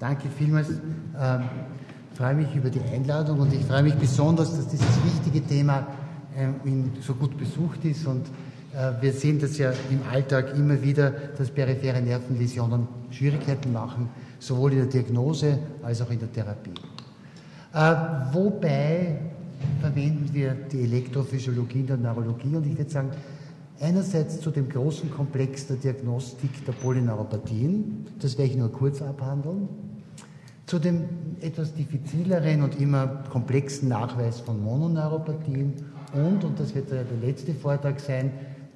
Danke vielmals. Ähm, ich freue mich über die Einladung und ich freue mich besonders, dass dieses wichtige Thema ähm, so gut besucht ist. Und äh, wir sehen das ja im Alltag immer wieder, dass periphere Nervenläsionen Schwierigkeiten machen, sowohl in der Diagnose als auch in der Therapie. Äh, wobei verwenden wir die Elektrophysiologie in der Neurologie und ich würde sagen, einerseits zu dem großen Komplex der Diagnostik der Polyneuropathien, das werde ich nur kurz abhandeln, zu dem etwas diffizileren und immer komplexen Nachweis von Mononeuropathien und, und das wird der letzte Vortrag sein,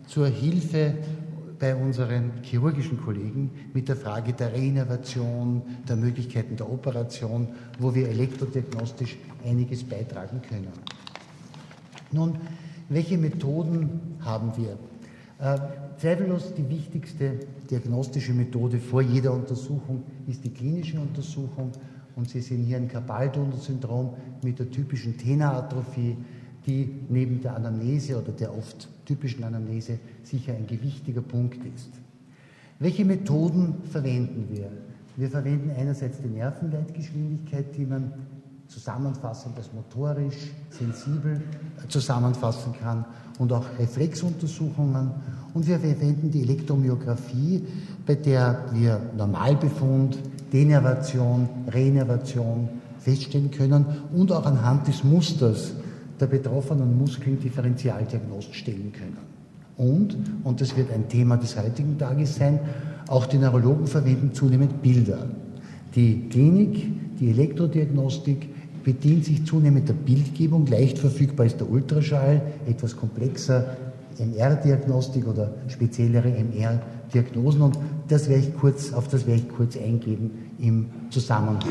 zur Hilfe bei unseren chirurgischen Kollegen mit der Frage der Reinnovation, der Möglichkeiten der Operation, wo wir elektrodiagnostisch einiges beitragen können. Nun, welche Methoden haben wir? Äh, zweifellos die wichtigste diagnostische Methode vor jeder Untersuchung ist die klinische Untersuchung. Und Sie sehen hier ein Kabaldunner-Syndrom mit der typischen Teneratrophie, die neben der Anamnese oder der oft typischen Anamnese sicher ein gewichtiger Punkt ist. Welche Methoden verwenden wir? Wir verwenden einerseits die Nervenleitgeschwindigkeit, die man zusammenfassend als motorisch, sensibel zusammenfassen kann und auch Reflexuntersuchungen. Und wir verwenden die Elektromyographie, bei der wir Normalbefund, Denervation, Renervation feststellen können und auch anhand des Musters der betroffenen Muskeln Differentialdiagnosen stellen können. Und, und das wird ein Thema des heutigen Tages sein, auch die Neurologen verwenden zunehmend Bilder. Die Klinik, die Elektrodiagnostik bedient sich zunehmend der Bildgebung, leicht verfügbar ist der Ultraschall, etwas komplexer MR-Diagnostik oder speziellere MR-Diagnosen und das werde ich kurz, auf das werde ich kurz eingehen im Zusammenhang.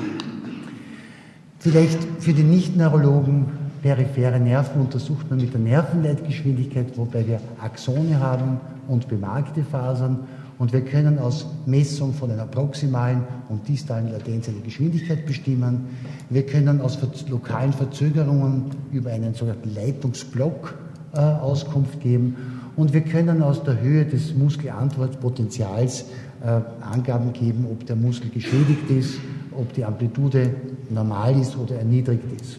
Vielleicht für die Nicht-Neurologen periphere Nerven untersucht man mit der Nervenleitgeschwindigkeit, wobei wir Axone haben und bemarkte Fasern. Und wir können aus Messung von einer proximalen und distalen Latenz eine Geschwindigkeit bestimmen. Wir können aus lokalen Verzögerungen über einen sogenannten Leitungsblock äh, Auskunft geben. Und wir können aus der Höhe des Muskelantwortpotentials äh, Angaben geben, ob der Muskel geschädigt ist, ob die Amplitude normal ist oder erniedrigt ist.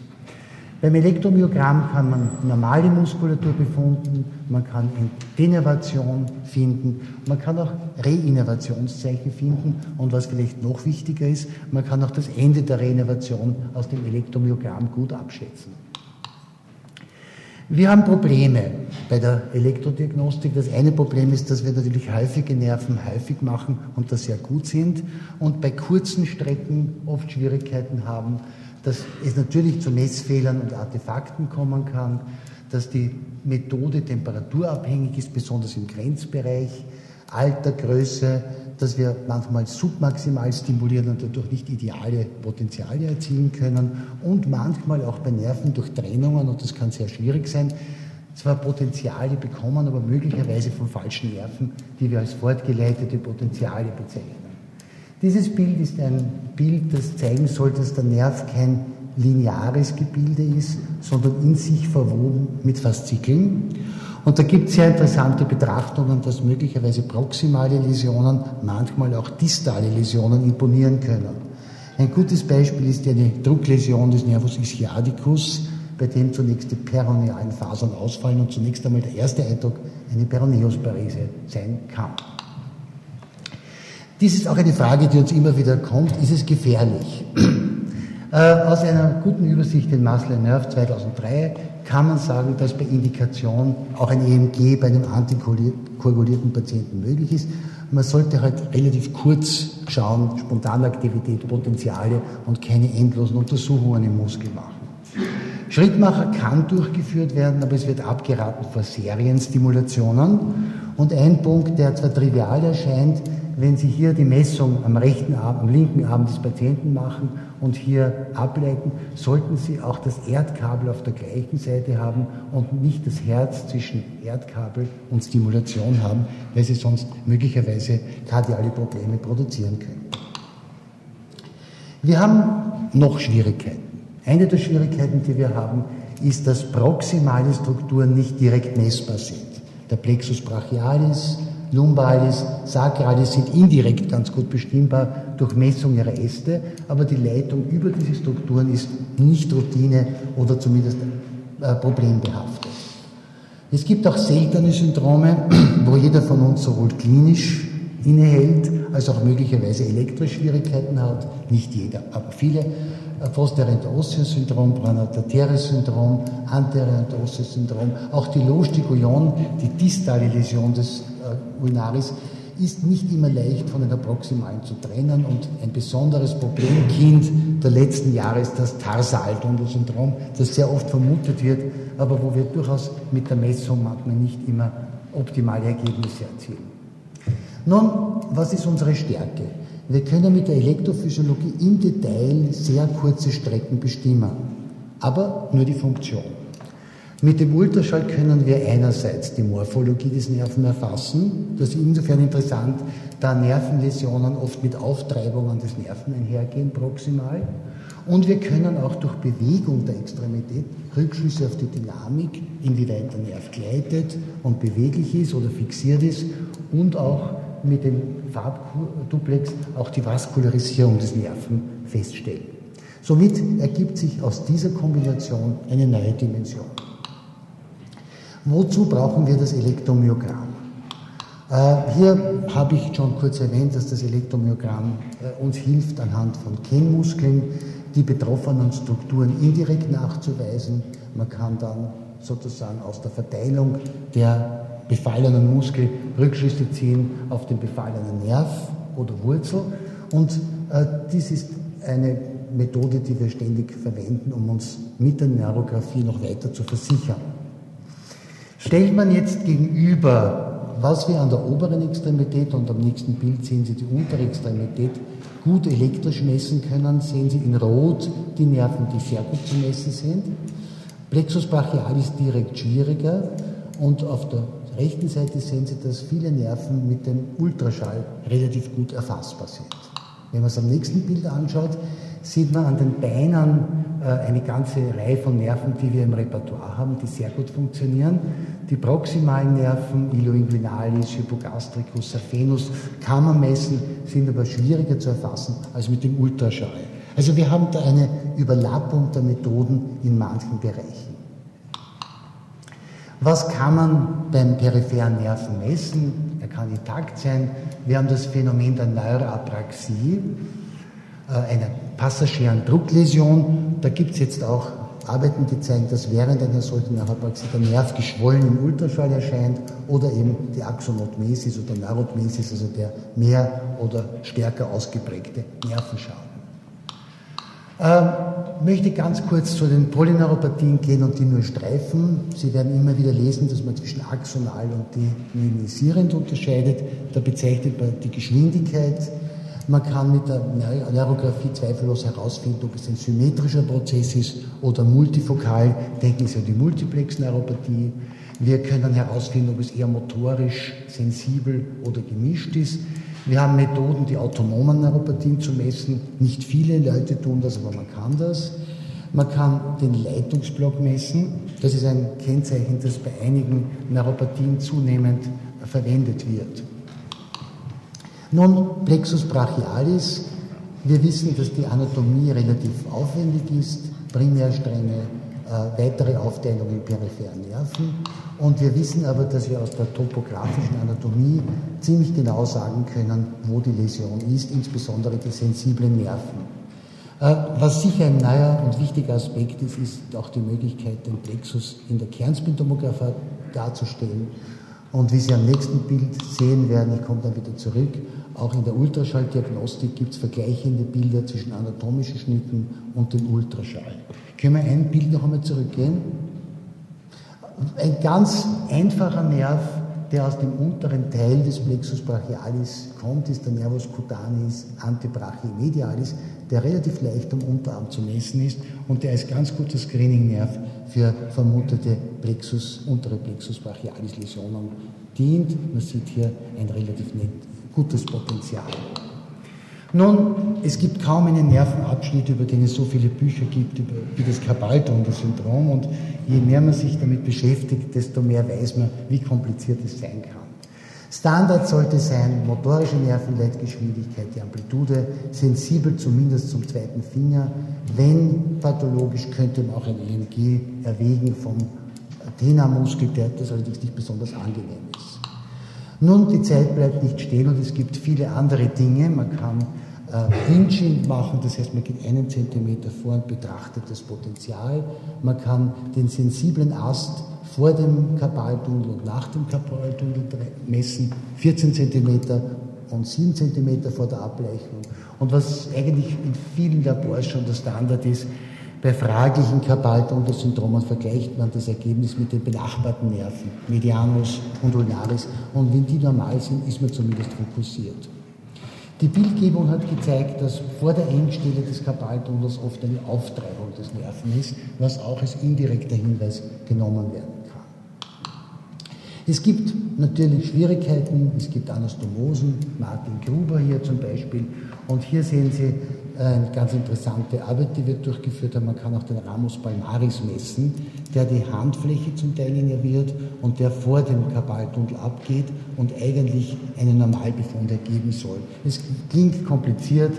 Beim Elektromyogramm kann man normale Muskulatur befunden, man kann Denervation finden, man kann auch Reinnervationszeichen finden und was vielleicht noch wichtiger ist, man kann auch das Ende der Reinnervation aus dem Elektromyogramm gut abschätzen. Wir haben Probleme bei der Elektrodiagnostik. Das eine Problem ist, dass wir natürlich häufige Nerven häufig machen und das sehr gut sind und bei kurzen Strecken oft Schwierigkeiten haben, dass es natürlich zu Messfehlern und Artefakten kommen kann, dass die Methode temperaturabhängig ist, besonders im Grenzbereich, Alter, Größe, dass wir manchmal submaximal stimulieren und dadurch nicht ideale Potenziale erzielen können und manchmal auch bei Nerven durch Trennungen, und das kann sehr schwierig sein, zwar Potenziale bekommen, aber möglicherweise von falschen Nerven, die wir als fortgeleitete Potenziale bezeichnen. Dieses Bild ist ein Bild, das zeigen soll, dass der Nerv kein lineares Gebilde ist, sondern in sich verwoben mit Faszikeln. Und da gibt es sehr interessante Betrachtungen, dass möglicherweise proximale Läsionen, manchmal auch distale Läsionen imponieren können. Ein gutes Beispiel ist eine Druckläsion des Nervus ischiadicus, bei dem zunächst die peronealen Fasern ausfallen und zunächst einmal der erste Eindruck eine Peroneusparese sein kann. Dies ist auch eine Frage, die uns immer wieder kommt. Ist es gefährlich? Äh, aus einer guten Übersicht in Muscle Nerve 2003 kann man sagen, dass bei Indikation auch ein EMG bei einem antikoagulierten Patienten möglich ist. Man sollte halt relativ kurz schauen, Spontanaktivität, Potenziale und keine endlosen Untersuchungen im Muskel machen. Schrittmacher kann durchgeführt werden, aber es wird abgeraten vor Serienstimulationen. Und ein Punkt, der zwar trivial erscheint, wenn Sie hier die Messung am rechten Arm, am linken Arm des Patienten machen und hier ableiten, sollten Sie auch das Erdkabel auf der gleichen Seite haben und nicht das Herz zwischen Erdkabel und Stimulation haben, weil Sie sonst möglicherweise kardiale Probleme produzieren können. Wir haben noch Schwierigkeiten. Eine der Schwierigkeiten, die wir haben, ist, dass proximale Strukturen nicht direkt messbar sind. Der Plexus brachialis, Lumbalis, Sacralis sind indirekt ganz gut bestimmbar durch Messung ihrer Äste, aber die Leitung über diese Strukturen ist nicht Routine oder zumindest äh, problembehaftet. Es gibt auch seltene Syndrome, wo jeder von uns sowohl klinisch innehält, als auch möglicherweise Elektroschwierigkeiten hat. Nicht jeder, aber viele. Fosterent-Osseous-Syndrom, Branatateres-Syndrom, Anterent-Osseous-Syndrom, auch die Loge-Digoyon, die distale Läsion des äh, Ulnaris, ist nicht immer leicht von den Proximalen zu trennen und ein besonderes Problemkind der letzten Jahre ist das Tarsal-Tunnel-Syndrom, das sehr oft vermutet wird, aber wo wir durchaus mit der Messung manchmal nicht immer optimale Ergebnisse erzielen. Nun, was ist unsere Stärke? Wir können mit der Elektrophysiologie im Detail sehr kurze Strecken bestimmen, aber nur die Funktion. Mit dem Ultraschall können wir einerseits die Morphologie des Nerven erfassen. Das ist insofern interessant, da Nervenläsionen oft mit Auftreibungen des Nerven einhergehen, proximal. Und wir können auch durch Bewegung der Extremität Rückschlüsse auf die Dynamik, inwieweit der Nerv gleitet und beweglich ist oder fixiert ist und auch mit dem Farbduplex auch die Vaskularisierung des Nerven feststellen. Somit ergibt sich aus dieser Kombination eine neue Dimension. Wozu brauchen wir das Elektromyogramm? Äh, hier habe ich schon kurz erwähnt, dass das Elektromyogramm äh, uns hilft, anhand von Kennmuskeln die betroffenen Strukturen indirekt nachzuweisen. Man kann dann sozusagen aus der Verteilung der befallenen Muskel Rückschlüsse ziehen auf den befallenen Nerv oder Wurzel. Und äh, dies ist eine Methode, die wir ständig verwenden, um uns mit der Neurographie noch weiter zu versichern. Stellt man jetzt gegenüber, was wir an der oberen Extremität und am nächsten Bild sehen Sie die untere Extremität gut elektrisch messen können, sehen Sie in Rot die Nerven, die sehr gut zu messen sind. Plexus brachialis direkt schwieriger und auf der rechten Seite sehen Sie, dass viele Nerven mit dem Ultraschall relativ gut erfassbar sind. Wenn man es am nächsten Bild anschaut, sieht man an den Beinen eine ganze Reihe von Nerven, die wir im Repertoire haben, die sehr gut funktionieren. Die proximalen Nerven, Iloinguinalis, Hypogastricus, Saphenus, kann man messen, sind aber schwieriger zu erfassen als mit dem Ultraschall. Also wir haben da eine Überlappung der Methoden in manchen Bereichen. Was kann man beim peripheren Nerven messen? Er kann intakt sein. Wir haben das Phänomen der Neuroapraxie, äh, einer passagieren Druckläsion. Da gibt es jetzt auch Arbeiten, die zeigen, dass während einer solchen Neuropraxie der Nerv geschwollen im Ultraschall erscheint oder eben die Axonotmesis oder Neurotmesis, also der mehr oder stärker ausgeprägte Nervenschaden. Ähm, möchte ganz kurz zu den Polyneuropathien gehen und die nur streifen. Sie werden immer wieder lesen, dass man zwischen axonal und demyelisierend unterscheidet. Da bezeichnet man die Geschwindigkeit. Man kann mit der Neurographie zweifellos herausfinden, ob es ein symmetrischer Prozess ist oder multifokal. Denken Sie an die Multiplex-Neuropathie. Wir können herausfinden, ob es eher motorisch, sensibel oder gemischt ist. Wir haben Methoden, die autonomen Neuropathien zu messen. Nicht viele Leute tun das, aber man kann das. Man kann den Leitungsblock messen. Das ist ein Kennzeichen, das bei einigen Neuropathien zunehmend verwendet wird. Nun, Plexus brachialis. Wir wissen, dass die Anatomie relativ aufwendig ist. Primärstränge, äh, weitere Aufteilung in peripheren Nerven. Und wir wissen aber, dass wir aus der topografischen Anatomie ziemlich genau sagen können, wo die Läsion ist, insbesondere die sensiblen Nerven. Äh, was sicher ein neuer und wichtiger Aspekt ist, ist auch die Möglichkeit, den Plexus in der Kernspintomographie darzustellen. Und wie Sie am nächsten Bild sehen werden, ich komme dann wieder zurück, auch in der Ultraschalldiagnostik gibt es vergleichende Bilder zwischen anatomischen Schnitten und dem Ultraschall. Können wir ein Bild noch einmal zurückgehen? Ein ganz einfacher Nerv, der aus dem unteren Teil des Plexus brachialis kommt, ist der Nervus cutaneus antebrachiomedialis, der relativ leicht am Unterarm zu messen ist und der als ganz guter Screening-Nerv für vermutete Plexus, untere Plexus brachialis Läsionen dient. Man sieht hier ein relativ nett, gutes Potenzial. Nun, es gibt kaum einen Nervenabschnitt, über den es so viele Bücher gibt, über, wie das Carpal-Tunnel-Syndrom. Und je mehr man sich damit beschäftigt, desto mehr weiß man, wie kompliziert es sein kann. Standard sollte sein, motorische Nervenleitgeschwindigkeit, die Amplitude, sensibel zumindest zum zweiten Finger. Wenn pathologisch, könnte man auch ein EMG erwägen vom Athena-Muskel, der das allerdings nicht besonders angenehm ist. Nun, die Zeit bleibt nicht stehen und es gibt viele andere Dinge. Man kann äh, Hinging machen, das heißt, man geht einen Zentimeter vor und betrachtet das Potenzial. Man kann den sensiblen Ast vor dem Karpaltunnel und nach dem Karpaltunnel messen, 14 cm und 7 cm vor der Ableichung. Und was eigentlich in vielen Labors schon der Standard ist, bei fraglichen Karpaltunnelsyndromen vergleicht man das Ergebnis mit den benachbarten Nerven, Medianus und Ulnaris. Und wenn die normal sind, ist man zumindest fokussiert. Die Bildgebung hat gezeigt, dass vor der Endstelle des Karpaltunnels oft eine Auftreibung des Nerven ist, was auch als indirekter Hinweis genommen werden es gibt natürlich Schwierigkeiten, es gibt Anastomosen, Martin Gruber hier zum Beispiel. Und hier sehen Sie eine ganz interessante Arbeit, die wir durchgeführt haben. Man kann auch den Ramus palmaris messen, der die Handfläche zum Teil innerviert und der vor dem Karpaltunnel abgeht und eigentlich einen Normalbefund ergeben soll. Es klingt kompliziert,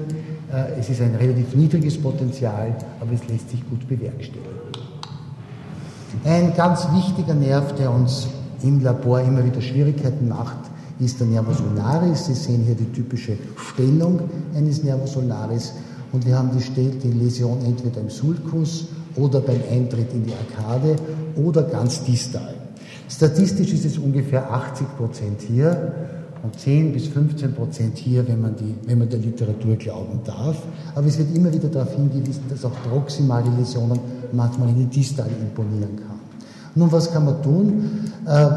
äh, es ist ein relativ niedriges Potenzial, aber es lässt sich gut bewerkstelligen. Ein ganz wichtiger Nerv, der uns im Labor immer wieder Schwierigkeiten macht, ist der Nervus ulnaris. Sie sehen hier die typische Stellung eines Nervus ulnaris und wir haben die, Läsion entweder im Sulcus oder beim Eintritt in die Arkade oder ganz distal. Statistisch ist es ungefähr 80 Prozent hier und 10 bis 15 Prozent hier, wenn man, die, wenn man der Literatur glauben darf. Aber es wird immer wieder darauf hingewiesen, dass auch proximale Läsionen manchmal in die Distale imponieren kann. Nun, was kann man tun? Äh,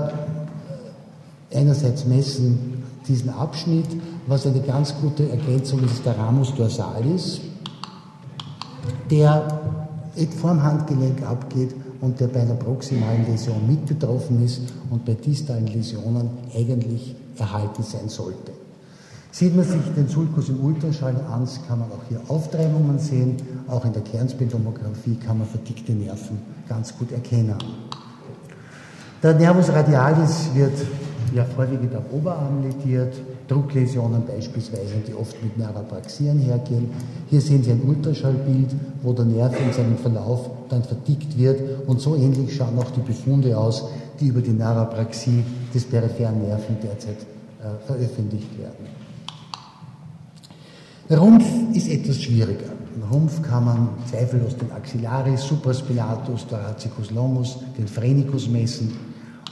einerseits messen diesen Abschnitt, was eine ganz gute Ergänzung ist, ist der Ramus dorsalis, der vorm Handgelenk abgeht und der bei einer proximalen Läsion mit betroffen ist und bei distalen Läsionen eigentlich erhalten sein sollte. Sieht man sich den Sulcus im Ultraschall an, kann man auch hier Auftreibungen sehen. Auch in der Kernspintomographie kann man verdickte Nerven ganz gut erkennen. Der Nervus radialis wird ja vorwiegend am Oberarm lediert, Druckläsionen beispielsweise, die oft mit Neuropraxien hergehen. Hier sehen Sie ein Ultraschallbild, wo der Nerv in seinem Verlauf dann verdickt wird und so ähnlich schauen auch die Befunde aus, die über die Neuropraxie des peripheren Nerven derzeit äh, veröffentlicht werden. Rumpf ist etwas schwieriger. Rumpf kann man zweifellos den Axillaris, Supraspinatus, Thoracicus longus, den Phrenicus messen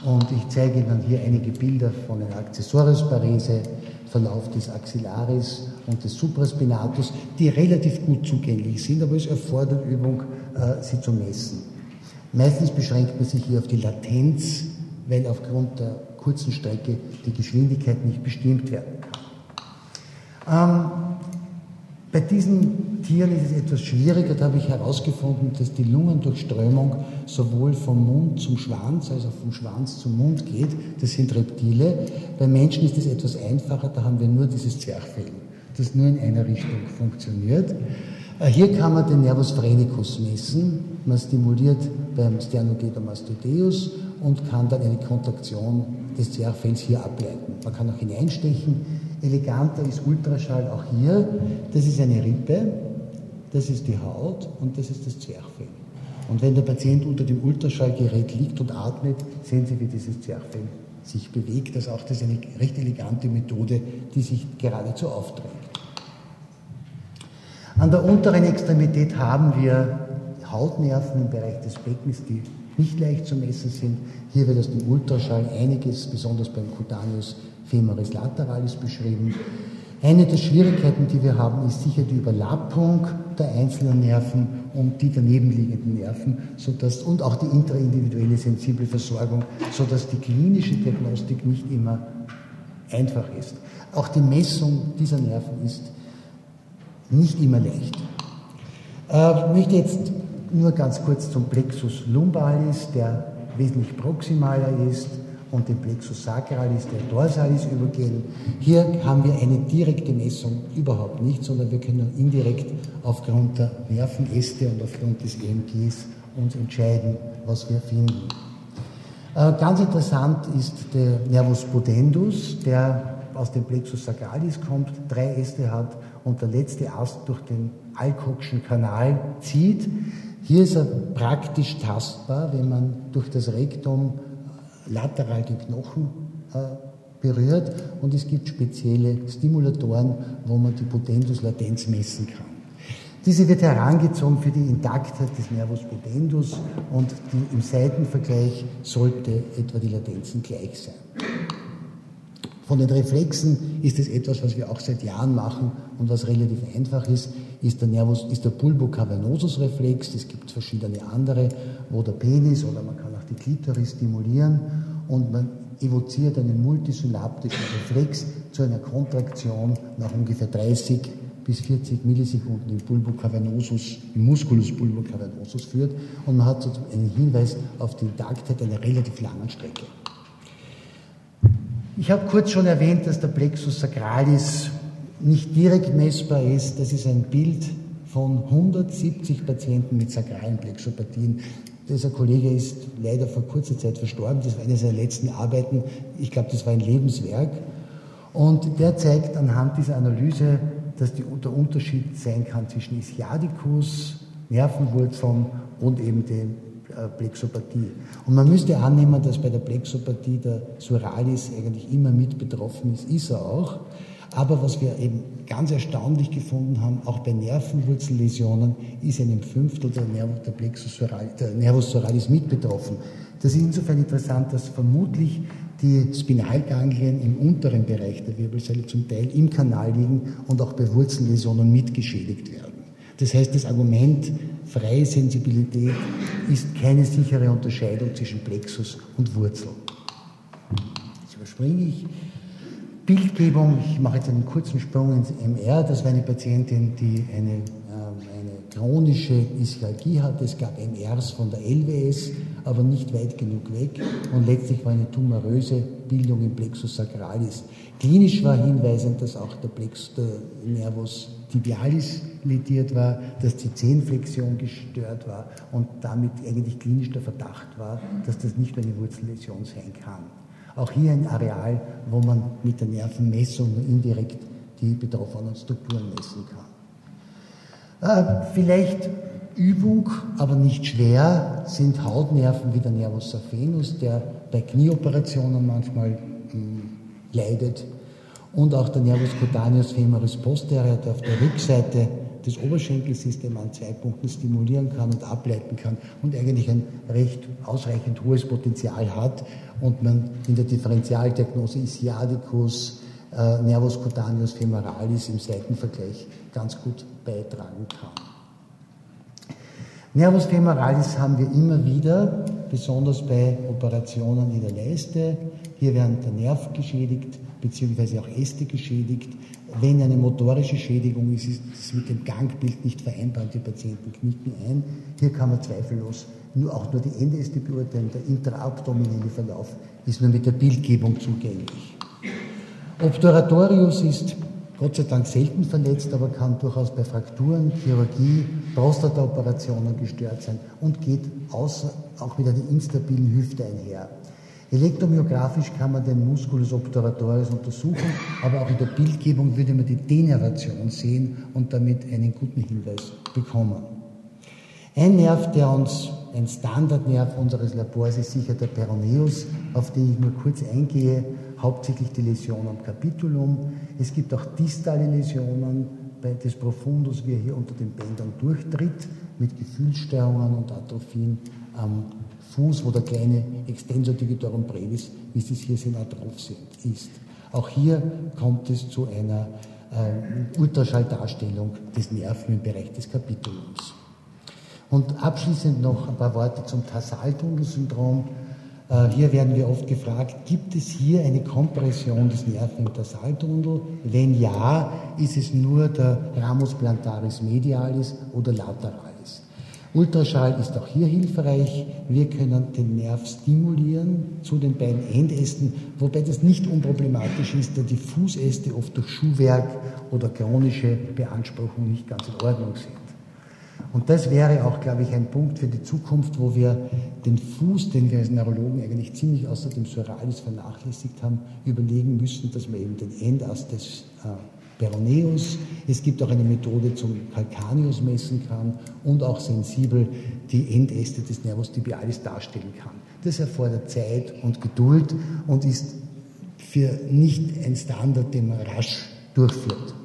und ich zeige Ihnen hier einige Bilder von einer Accessoriusparese, Verlauf des Axillaris und des Supraspinatus, die relativ gut zugänglich sind, aber es erfordert Übung, äh, sie zu messen. Meistens beschränkt man sich hier auf die Latenz, weil aufgrund der kurzen Strecke die Geschwindigkeit nicht bestimmt werden kann. Ähm, bei diesen Tieren ist es etwas schwieriger, da habe ich herausgefunden, dass die Lungendurchströmung sowohl vom Mund zum Schwanz als auch vom Schwanz zum Mund geht. Das sind Reptile. Bei Menschen ist es etwas einfacher, da haben wir nur dieses Zwerchfell, das nur in einer Richtung funktioniert. Äh, hier kann man den Nervus phrenicus messen. Man stimuliert beim Sternogetomastoideus und kann dann eine Kontraktion des Zwerchfells hier ableiten. Man kann auch hineinstechen. Eleganter ist Ultraschall auch hier. Das ist eine Rippe, das ist die Haut und das ist das Zwerchfell. Und wenn der Patient unter dem Ultraschallgerät liegt und atmet, sehen Sie, wie dieses Zwerchfell sich bewegt. Das, auch, ist eine recht elegante Methode, die sich geradezu aufträgt. An der unteren Extremität haben wir Hautnerven im Bereich des Beckens, die nicht leicht zu messen sind. Hier wird aus dem Ultraschall einiges, besonders beim Cutaneus femoris lateralis beschrieben. Eine der Schwierigkeiten, die wir haben, ist sicher die Überlappung der einzelnen Nerven und die danebenliegenden Nerven sodass, und auch die intraindividuelle sensible Versorgung, sodass die klinische Diagnostik nicht immer einfach ist. Auch die Messung dieser Nerven ist nicht immer leicht. Äh, ich möchte jetzt nur ganz kurz zum Plexus lumbalis, der wesentlich proximaler ist, und den Plexus sacralis, der dorsalis übergehen. Hier haben wir eine direkte Messung überhaupt nicht, sondern wir können indirekt aufgrund der Nervenäste und aufgrund des EMGs uns entscheiden, was wir finden. Äh, ganz interessant ist der Nervus pudendus, der aus dem Plexus sacralis kommt, drei Äste hat und der letzte Ast durch den Alcockschen Kanal zieht. Hier ist er praktisch tastbar, wenn man durch das Rektum lateral den Knochen äh, berührt und es gibt spezielle Stimulatoren, wo man die Potendus-Latenz messen kann. Diese wird herangezogen für die Intaktheit des Nervus pudendus und die, im Seitenvergleich sollte etwa die Latenzen gleich sein. Von den Reflexen ist es etwas, was wir auch seit Jahren machen und was relativ einfach ist, ist der, Nervus, ist der Pulbocavernosus-Reflex. Es gibt verschiedene andere, wo der Penis oder man kann die Klitoris stimulieren und man evoziert einen multisynaptischen Reflex zu einer Kontraktion nach ungefähr 30 bis 40 Millisekunden im Pulbocavernosus, im Musculus pulbocavernosus führt und man hat so einen Hinweis auf die Intaktheit einer relativ langen Strecke. Ich habe kurz schon erwähnt, dass der Plexus sacralis nicht direkt messbar ist. Das ist ein Bild von 170 Patienten mit sakralen Plexopathien. Dieser Kollege ist leider vor kurzer Zeit verstorben. Das war eine seiner letzten Arbeiten. Ich glaube, das war ein Lebenswerk. Und der zeigt anhand dieser Analyse, dass die, der Unterschied sein kann zwischen Ischiadicus, Nervenwurzeln und eben dem äh, Plexopathie. Und man müsste annehmen, dass bei der Plexopathie der Suralis eigentlich immer mit betroffen ist, ist er auch. Aber was wir eben ganz erstaunlich gefunden haben, auch bei Nervenwurzelläsionen ist einem Fünftel der, Nerv der, Plexus suralis, der Nervus suralis mit betroffen. Das ist insofern interessant, dass vermutlich die Spinalganglien im unteren Bereich der Wirbelsäule zum Teil im Kanal liegen und auch bei Wurzelläsionen mitgeschädigt werden. Das heißt, das Argument freie Sensibilität ist keine sichere Unterscheidung zwischen Plexus und Wurzel. Jetzt überspringe ich. Bildgebung, ich mache jetzt einen kurzen Sprung ins MR. Das war eine Patientin, die eine, ähm, eine chronische Ischialgie hatte. Es gab MRs von der LWS, aber nicht weit genug weg. Und letztlich war eine tumoröse Bildung im Plexus sacralis. Klinisch war hinweisend, dass auch der, Plexus, der Nervus tibialis lediert war, dass die Zehenflexion gestört war und damit eigentlich klinisch der Verdacht war, dass das nicht eine Wurzelläsion sein kann. Auch hier ein Areal, wo man mit der Nervenmessung indirekt die betroffenen Strukturen messen kann. Äh, vielleicht Übung, aber nicht schwer, sind Hautnerven wie der Nervus saphenus, der bei Knieoperationen manchmal mh, hm, leidet und auch der Nervus cutaneus femoris posterior, der auf der Rückseite des Oberschenkelsystem an zwei Punkten stimulieren kann und ableiten kann und eigentlich ein recht ausreichend hohes Potenzial hat und man in der Differentialdiagnose Isiadicus, äh, Nervus cutaneus femoralis im Seitenvergleich ganz gut beitragen kann. Nervus femoralis haben wir immer wieder, besonders bei Operationen in der Leiste. Hier wird der Nerv geschädigt, beziehungsweise auch Äste geschädigt. Wenn eine motorische Schädigung ist, ist es mit dem Gangbild nicht vereinbar und die Patienten knicken ein. Hier kann man zweifellos nur auch nur die Endäste beurteilen. Der intraabdominelle Verlauf ist nur mit der Bildgebung zugänglich. Obturatorius ist Gott sei Dank selten verletzt, aber kann durchaus bei Frakturen, Chirurgie, Prostataoperationen gestört sein und geht außer, auch mit einer instabilen Hüfte einher. Elektromyografisch kann man den Musculus obturatorius untersuchen, aber auch in der Bildgebung würde man die Denervation sehen und damit einen guten Hinweis bekommen. Ein Nerv, der uns, ein Standardnerv unseres Labors ist sicher der Peroneus, auf den ich nur kurz eingehe, hauptsächlich die Läsion am Capitulum. Es gibt auch distale Läsionen des Profundus, wie er hier unter den Bändern durchtritt, mit Gefühlsstörungen und Atrophien am Fuß, wo der kleine Extensor digitorum brevis, wie Sie es hier sehen, auch drauf sind, ist. Auch hier kommt es zu einer äh, Ultraschalldarstellung des Nerven im Bereich des Kapitulums. Und abschließend noch ein paar Worte zum Tarsaltunnelsyndrom. Äh, hier werden wir oft gefragt, gibt es hier eine Kompression des Nerven im Tarsaltunnel? Wenn ja, ist es nur der Ramus plantaris medialis oder lateral? Ultraschall ist auch hier hilfreich. Wir können den Nerv stimulieren zu den beiden Endästen, wobei das nicht unproblematisch ist, da die Fußäste oft durch Schuhwerk oder chronische Beanspruchung nicht ganz in Ordnung sind. Und das wäre auch, glaube ich, ein Punkt für die Zukunft, wo wir den Fuß, den wir als Neurologen eigentlich ziemlich außer dem Psoralis vernachlässigt haben, überlegen müssen, dass wir eben den Endast des äh, Peroneus, es gibt auch eine Methode zum Calcaneus messen kann und auch sensibel die Endäste des Nervus tibialis darstellen kann. Das erfordert Zeit und Geduld und ist für nicht ein Standard, den man rasch durchführt.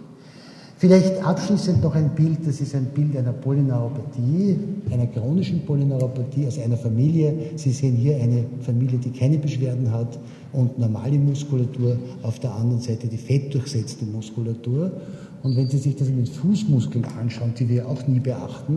Vielleicht abschließend noch ein Bild, das ist ein Bild einer Polyneuropathie, einer chronischen Polyneuropathie aus einer Familie. Sie sehen hier eine Familie, die keine Beschwerden hat und normale Muskulatur, auf der anderen Seite die fettdurchsetzte Muskulatur. Und wenn Sie sich das in den Fußmuskeln anschauen, die wir auch nie beachten,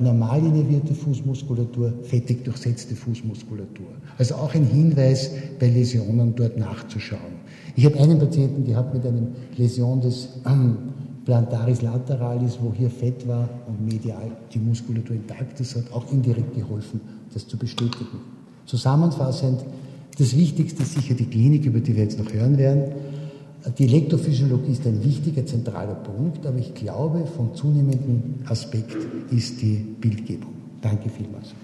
normal innervierte Fußmuskulatur, fettig durchsetzte Fußmuskulatur. Also auch ein Hinweis bei Läsionen dort nachzuschauen. Ich habe einen Patienten gehabt mit einer Läsion des Plantaris lateralis, wo hier Fett war und medial die Muskulatur intakt ist, hat auch indirekt geholfen, das zu bestätigen. Zusammenfassend, das Wichtigste ist sicher die Klinik, über die wir jetzt noch hören werden. Die Elektrophysiologie ist ein wichtiger, zentraler Punkt, aber ich glaube, vom zunehmenden Aspekt ist die Bildgebung. Danke vielmals.